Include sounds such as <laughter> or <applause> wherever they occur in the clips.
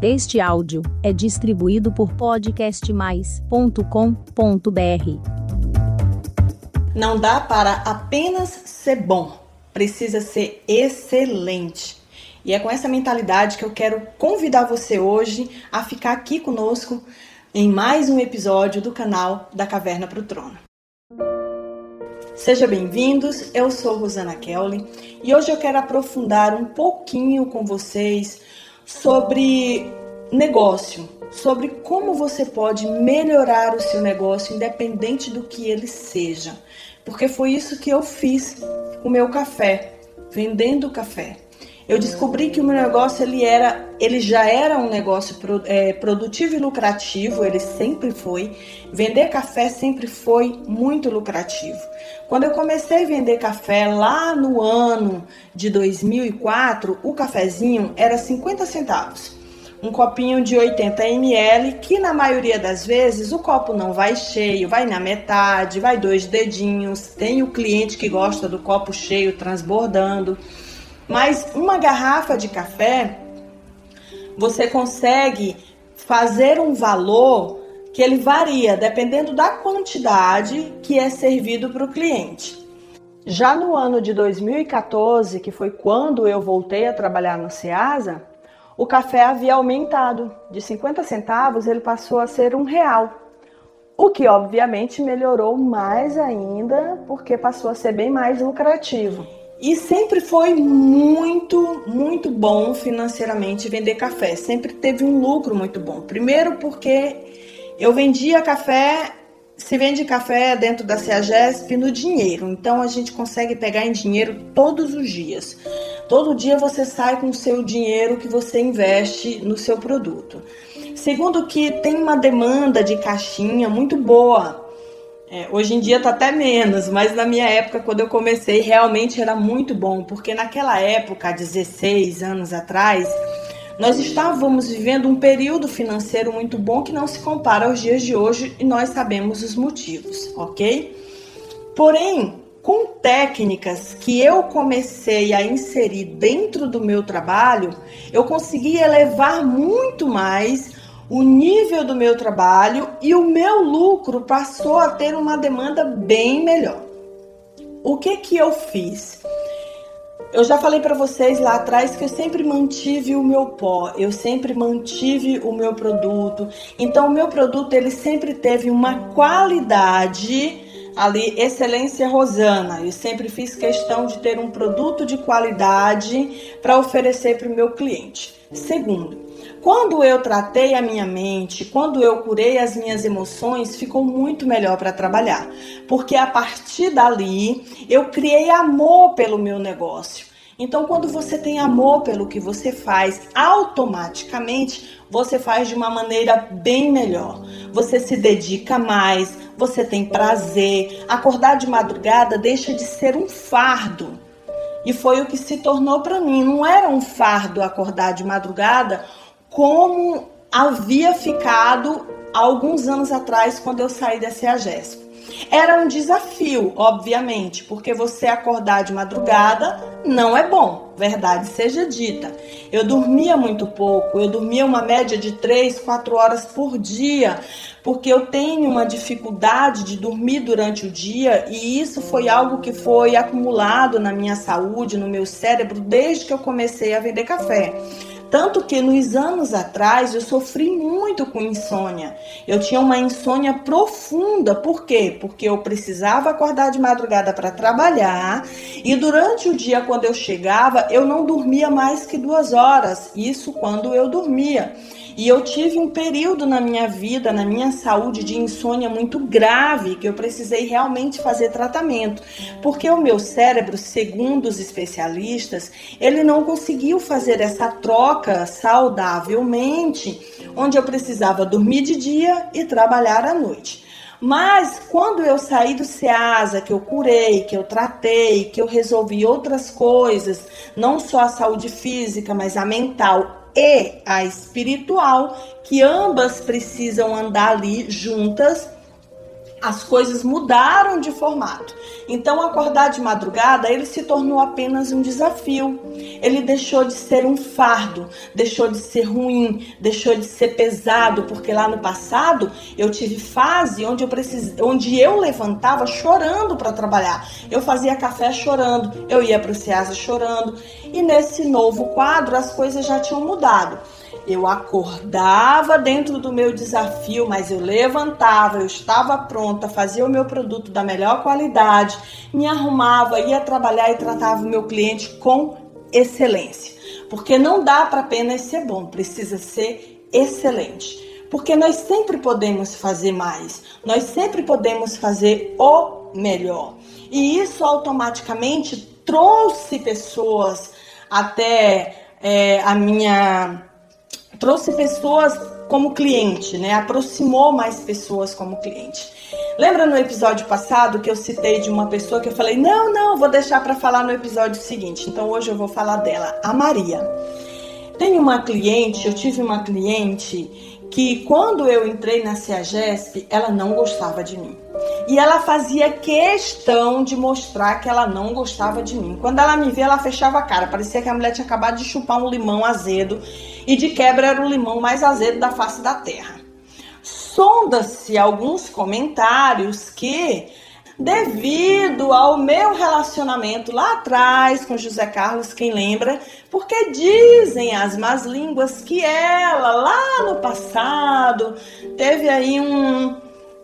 Este áudio é distribuído por podcastmais.com.br. Não dá para apenas ser bom, precisa ser excelente. E é com essa mentalidade que eu quero convidar você hoje a ficar aqui conosco em mais um episódio do canal da Caverna para o Trono. Sejam bem-vindos, eu sou Rosana Kelly e hoje eu quero aprofundar um pouquinho com vocês sobre negócio, sobre como você pode melhorar o seu negócio independente do que ele seja. Porque foi isso que eu fiz com o meu café, vendendo café eu descobri que o meu negócio ele era, ele já era um negócio pro, é, produtivo e lucrativo, ele sempre foi. Vender café sempre foi muito lucrativo. Quando eu comecei a vender café lá no ano de 2004, o cafezinho era 50 centavos um copinho de 80 ml, que na maioria das vezes o copo não vai cheio, vai na metade, vai dois dedinhos. Tem o cliente que gosta do copo cheio transbordando. Mas uma garrafa de café, você consegue fazer um valor que ele varia dependendo da quantidade que é servido para o cliente. Já no ano de 2014, que foi quando eu voltei a trabalhar no Ceasa, o café havia aumentado de 50 centavos, ele passou a ser um real. O que obviamente melhorou mais ainda, porque passou a ser bem mais lucrativo. E sempre foi muito, muito bom financeiramente vender café. Sempre teve um lucro muito bom. Primeiro porque eu vendia café, se vende café dentro da CEAGESP no dinheiro. Então a gente consegue pegar em dinheiro todos os dias. Todo dia você sai com o seu dinheiro que você investe no seu produto. Segundo que tem uma demanda de caixinha muito boa. É, hoje em dia tá até menos, mas na minha época, quando eu comecei, realmente era muito bom, porque naquela época, 16 anos atrás, nós estávamos vivendo um período financeiro muito bom que não se compara aos dias de hoje e nós sabemos os motivos, ok? Porém, com técnicas que eu comecei a inserir dentro do meu trabalho, eu consegui elevar muito mais o nível do meu trabalho e o meu lucro passou a ter uma demanda bem melhor. O que que eu fiz? Eu já falei para vocês lá atrás que eu sempre mantive o meu pó, eu sempre mantive o meu produto. Então o meu produto ele sempre teve uma qualidade ali excelência rosana. Eu sempre fiz questão de ter um produto de qualidade para oferecer para o meu cliente. Segundo, quando eu tratei a minha mente, quando eu curei as minhas emoções, ficou muito melhor para trabalhar, porque a partir dali eu criei amor pelo meu negócio. Então, quando você tem amor pelo que você faz, automaticamente você faz de uma maneira bem melhor. Você se dedica mais, você tem prazer. Acordar de madrugada deixa de ser um fardo. E foi o que se tornou para mim. Não era um fardo acordar de madrugada como havia ficado alguns anos atrás quando eu saí da CEAGESP. Era um desafio, obviamente, porque você acordar de madrugada não é bom, verdade seja dita. Eu dormia muito pouco, eu dormia uma média de 3, 4 horas por dia, porque eu tenho uma dificuldade de dormir durante o dia e isso foi algo que foi acumulado na minha saúde, no meu cérebro, desde que eu comecei a vender café. Tanto que nos anos atrás eu sofri muito com insônia. Eu tinha uma insônia profunda. Por quê? Porque eu precisava acordar de madrugada para trabalhar e durante o dia, quando eu chegava, eu não dormia mais que duas horas. Isso quando eu dormia. E eu tive um período na minha vida, na minha saúde, de insônia muito grave, que eu precisei realmente fazer tratamento. Porque o meu cérebro, segundo os especialistas, ele não conseguiu fazer essa troca saudavelmente, onde eu precisava dormir de dia e trabalhar à noite. Mas quando eu saí do SEASA, que eu curei, que eu tratei, que eu resolvi outras coisas, não só a saúde física, mas a mental e a espiritual, que ambas precisam andar ali juntas, as coisas mudaram de formato. Então, acordar de madrugada, ele se tornou apenas um desafio. Ele deixou de ser um fardo, deixou de ser ruim, deixou de ser pesado, porque lá no passado eu tive fase onde eu precis... onde eu levantava chorando para trabalhar. Eu fazia café chorando, eu ia para o Ceasa chorando. E nesse novo quadro as coisas já tinham mudado. Eu acordava dentro do meu desafio, mas eu levantava, eu estava pronta, fazia o meu produto da melhor qualidade, me arrumava, ia trabalhar e tratava o meu cliente com excelência. Porque não dá para apenas ser bom, precisa ser excelente. Porque nós sempre podemos fazer mais, nós sempre podemos fazer o melhor. E isso automaticamente trouxe pessoas até é, a minha trouxe pessoas como cliente, né? Aproximou mais pessoas como cliente. Lembra no episódio passado que eu citei de uma pessoa que eu falei: "Não, não, vou deixar para falar no episódio seguinte". Então hoje eu vou falar dela, a Maria. Tem uma cliente, eu tive uma cliente que quando eu entrei na CEAGESP, ela não gostava de mim. E ela fazia questão de mostrar que ela não gostava de mim. Quando ela me via, ela fechava a cara. Parecia que a mulher tinha acabado de chupar um limão azedo. E de quebra era o limão mais azedo da face da terra. Sonda-se alguns comentários que devido ao meu relacionamento lá atrás com José Carlos, quem lembra, porque dizem as más línguas que ela, lá no passado, teve aí um,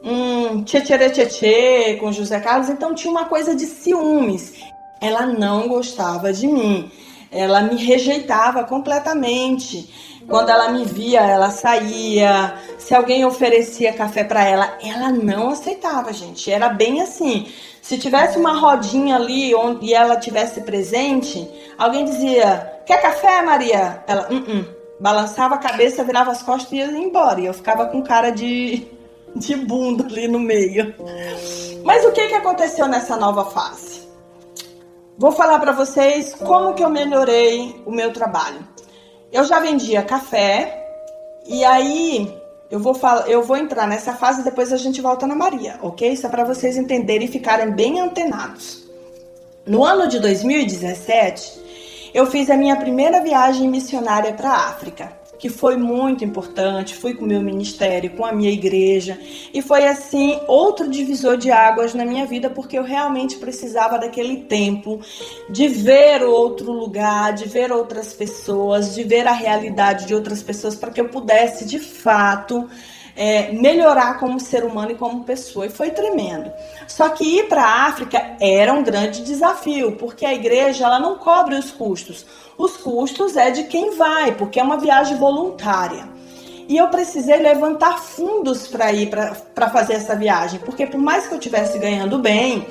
um tchê com José Carlos, então tinha uma coisa de ciúmes. Ela não gostava de mim, ela me rejeitava completamente. Quando ela me via, ela saía. Se alguém oferecia café para ela, ela não aceitava, gente. Era bem assim. Se tivesse uma rodinha ali onde ela tivesse presente, alguém dizia: "Quer café, Maria?" Ela, uh, -uh. balançava a cabeça, virava as costas e ia embora. E eu ficava com cara de de bunda ali no meio. Mas o que que aconteceu nessa nova fase? Vou falar para vocês como que eu melhorei o meu trabalho. Eu já vendia café e aí eu vou falar, eu vou entrar nessa fase depois a gente volta na Maria, ok? É para vocês entenderem e ficarem bem antenados. No ano de 2017, eu fiz a minha primeira viagem missionária para a África que foi muito importante. Fui com o meu ministério, com a minha igreja, e foi assim outro divisor de águas na minha vida, porque eu realmente precisava daquele tempo de ver outro lugar, de ver outras pessoas, de ver a realidade de outras pessoas, para que eu pudesse de fato é, melhorar como ser humano e como pessoa. E foi tremendo. Só que ir para a África era um grande desafio, porque a igreja ela não cobre os custos. Os custos é de quem vai, porque é uma viagem voluntária. E eu precisei levantar fundos para ir para fazer essa viagem, porque por mais que eu estivesse ganhando bem,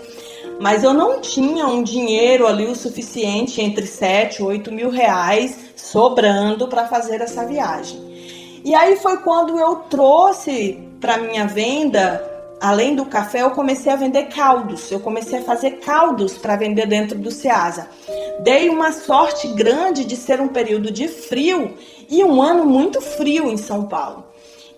mas eu não tinha um dinheiro ali o suficiente, entre 7 e 8 mil reais, sobrando para fazer essa viagem. E aí foi quando eu trouxe para minha venda, além do café, eu comecei a vender caldos. Eu comecei a fazer caldos para vender dentro do Ceasa. Dei uma sorte grande de ser um período de frio e um ano muito frio em São Paulo.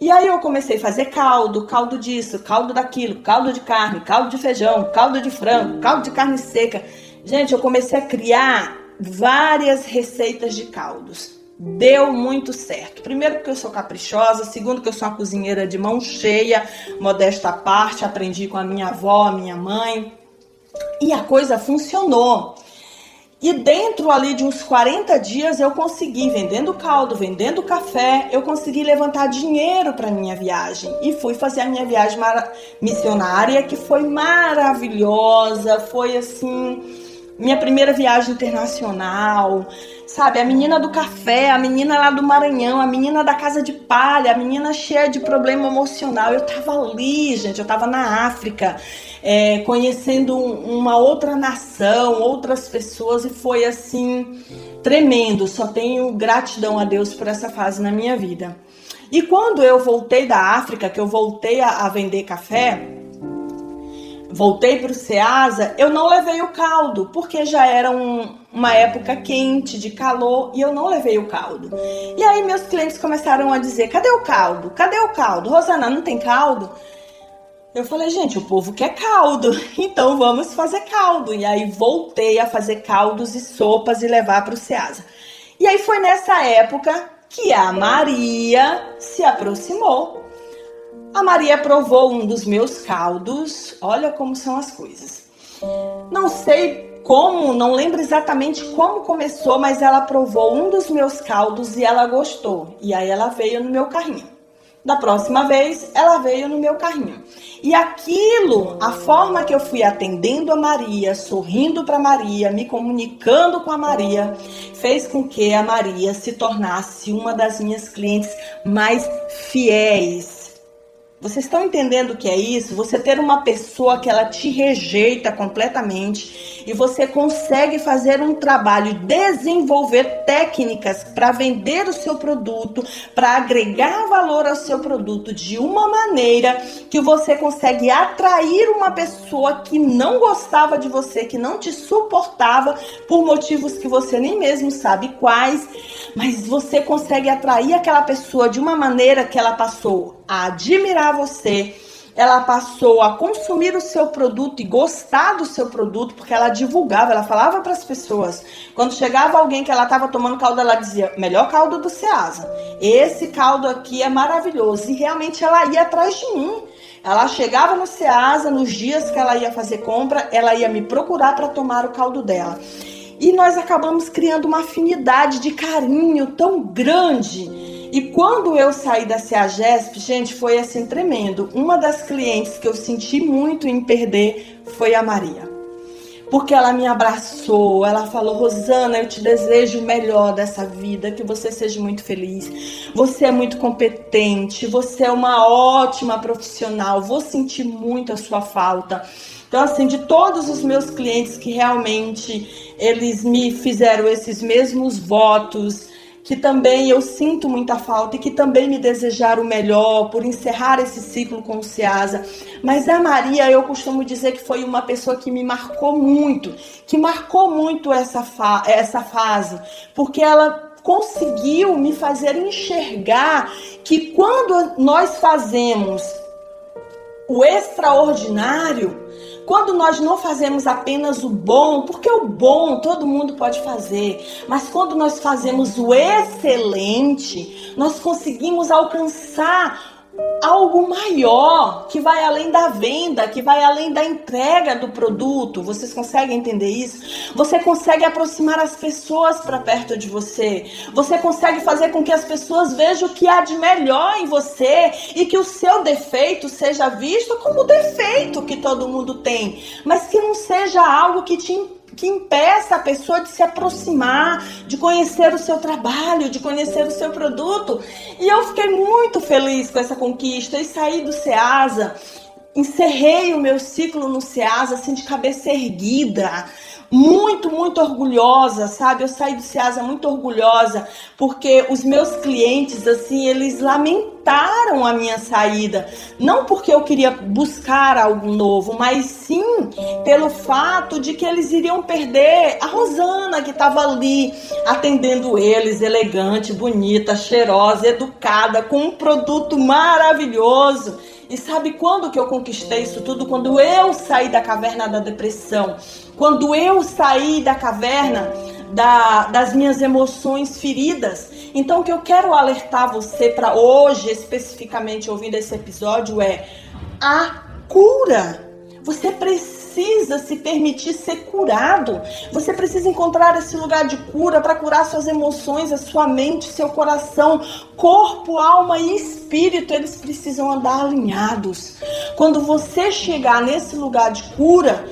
E aí eu comecei a fazer caldo, caldo disso, caldo daquilo, caldo de carne, caldo de feijão, caldo de frango, caldo de carne seca. Gente, eu comecei a criar várias receitas de caldos deu muito certo. Primeiro, porque eu sou caprichosa. Segundo, que eu sou uma cozinheira de mão cheia, modesta parte. Aprendi com a minha avó, a minha mãe. E a coisa funcionou. E dentro ali de uns 40 dias eu consegui, vendendo caldo, vendendo café, eu consegui levantar dinheiro para minha viagem. E fui fazer a minha viagem missionária, que foi maravilhosa, foi assim, minha primeira viagem internacional sabe? A menina do café, a menina lá do Maranhão, a menina da casa de palha, a menina cheia de problema emocional. Eu tava ali, gente, eu tava na África, é, conhecendo uma outra nação, outras pessoas, e foi assim, tremendo. Só tenho gratidão a Deus por essa fase na minha vida. E quando eu voltei da África, que eu voltei a, a vender café, voltei para o Ceasa, eu não levei o caldo, porque já era um, uma época quente, de calor, e eu não levei o caldo. E aí meus clientes começaram a dizer: cadê o caldo? Cadê o caldo? Rosana, não tem caldo? Eu falei, gente, o povo quer caldo, <laughs> então vamos fazer caldo. E aí voltei a fazer caldos e sopas e levar para o Ceasa. E aí foi nessa época que a Maria se aproximou. A Maria provou um dos meus caldos. Olha como são as coisas. Não sei como, não lembro exatamente como começou, mas ela provou um dos meus caldos e ela gostou. E aí ela veio no meu carrinho. Da próxima vez, ela veio no meu carrinho. E aquilo, a forma que eu fui atendendo a Maria, sorrindo para Maria, me comunicando com a Maria, fez com que a Maria se tornasse uma das minhas clientes mais fiéis vocês estão entendendo o que é isso? Você ter uma pessoa que ela te rejeita completamente e você consegue fazer um trabalho, desenvolver técnicas para vender o seu produto, para agregar valor ao seu produto de uma maneira que você consegue atrair uma pessoa que não gostava de você, que não te suportava por motivos que você nem mesmo sabe quais, mas você consegue atrair aquela pessoa de uma maneira que ela passou a admirar você, ela passou a consumir o seu produto e gostar do seu produto, porque ela divulgava, ela falava para as pessoas. Quando chegava alguém que ela estava tomando caldo, ela dizia: melhor caldo do Ceasa. Esse caldo aqui é maravilhoso. E realmente ela ia atrás de mim. Ela chegava no Ceasa, nos dias que ela ia fazer compra, ela ia me procurar para tomar o caldo dela. E nós acabamos criando uma afinidade de carinho tão grande e quando eu saí da CEAGESP, gente, foi assim tremendo. Uma das clientes que eu senti muito em perder foi a Maria. Porque ela me abraçou, ela falou: Rosana, eu te desejo o melhor dessa vida, que você seja muito feliz. Você é muito competente, você é uma ótima profissional, vou sentir muito a sua falta. Então, assim, de todos os meus clientes que realmente eles me fizeram esses mesmos votos, que também eu sinto muita falta e que também me desejaram o melhor por encerrar esse ciclo com o Ceasa. Mas a Maria, eu costumo dizer que foi uma pessoa que me marcou muito, que marcou muito essa, fa essa fase, porque ela conseguiu me fazer enxergar que quando nós fazemos o extraordinário, quando nós não fazemos apenas o bom, porque o bom todo mundo pode fazer, mas quando nós fazemos o excelente, nós conseguimos alcançar algo maior que vai além da venda, que vai além da entrega do produto. Vocês conseguem entender isso? Você consegue aproximar as pessoas para perto de você. Você consegue fazer com que as pessoas vejam o que há de melhor em você e que o seu defeito seja visto como defeito que todo mundo tem, mas que não seja algo que te que impeça a pessoa de se aproximar, de conhecer o seu trabalho, de conhecer o seu produto. E eu fiquei muito feliz com essa conquista e saí do SEASA, encerrei o meu ciclo no SEASA assim de cabeça erguida, muito, muito orgulhosa, sabe? Eu saí do Ceasa muito orgulhosa, porque os meus clientes, assim, eles lamentaram a minha saída. Não porque eu queria buscar algo novo, mas sim pelo fato de que eles iriam perder a Rosana, que estava ali atendendo eles, elegante, bonita, cheirosa, educada, com um produto maravilhoso. E sabe quando que eu conquistei isso tudo? Quando eu saí da caverna da depressão. Quando eu saí da caverna da, das minhas emoções feridas. Então, o que eu quero alertar você para hoje, especificamente ouvindo esse episódio, é a cura. Você precisa se permitir ser curado. Você precisa encontrar esse lugar de cura para curar suas emoções, a sua mente, seu coração, corpo, alma e espírito. Eles precisam andar alinhados. Quando você chegar nesse lugar de cura,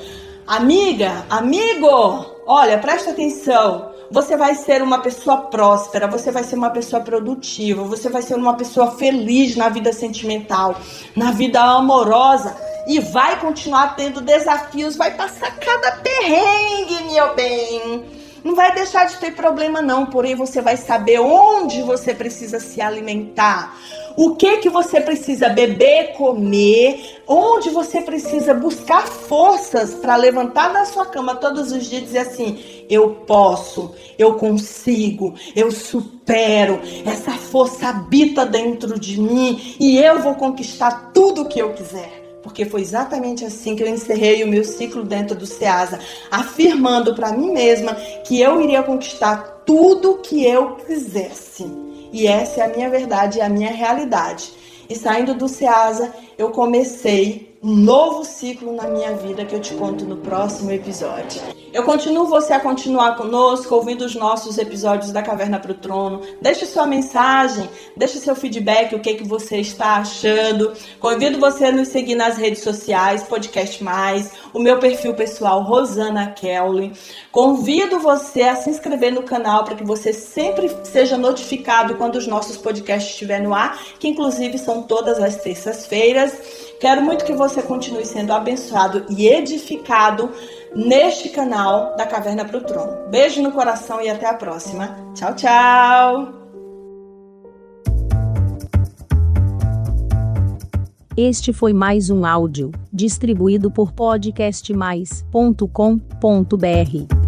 amiga, amigo, olha, presta atenção você vai ser uma pessoa próspera, você vai ser uma pessoa produtiva, você vai ser uma pessoa feliz na vida sentimental, na vida amorosa e vai continuar tendo desafios, vai passar cada perrengue, meu bem. Não vai deixar de ter problema não, porém você vai saber onde você precisa se alimentar, o que que você precisa beber, comer, onde você precisa buscar forças para levantar da sua cama todos os dias e dizer assim: eu posso, eu consigo, eu supero, essa força habita dentro de mim e eu vou conquistar tudo o que eu quiser. Porque foi exatamente assim que eu encerrei o meu ciclo dentro do SEASA, afirmando para mim mesma que eu iria conquistar tudo que eu quisesse. E essa é a minha verdade, é a minha realidade. E saindo do SEASA, eu comecei um novo ciclo na minha vida que eu te conto no próximo episódio. Eu continuo você a continuar conosco, ouvindo os nossos episódios da Caverna para o Trono. Deixe sua mensagem, deixe seu feedback, o que, que você está achando. Convido você a nos seguir nas redes sociais, Podcast Mais, o meu perfil pessoal, Rosana Kelly. Convido você a se inscrever no canal para que você sempre seja notificado quando os nossos podcasts estiverem no ar, que inclusive são todas as terças-feiras. Quero muito que você continue sendo abençoado e edificado neste canal da Caverna para o Trono. Beijo no coração e até a próxima. Tchau, tchau! Este foi mais um áudio distribuído por podcastmais.com.br.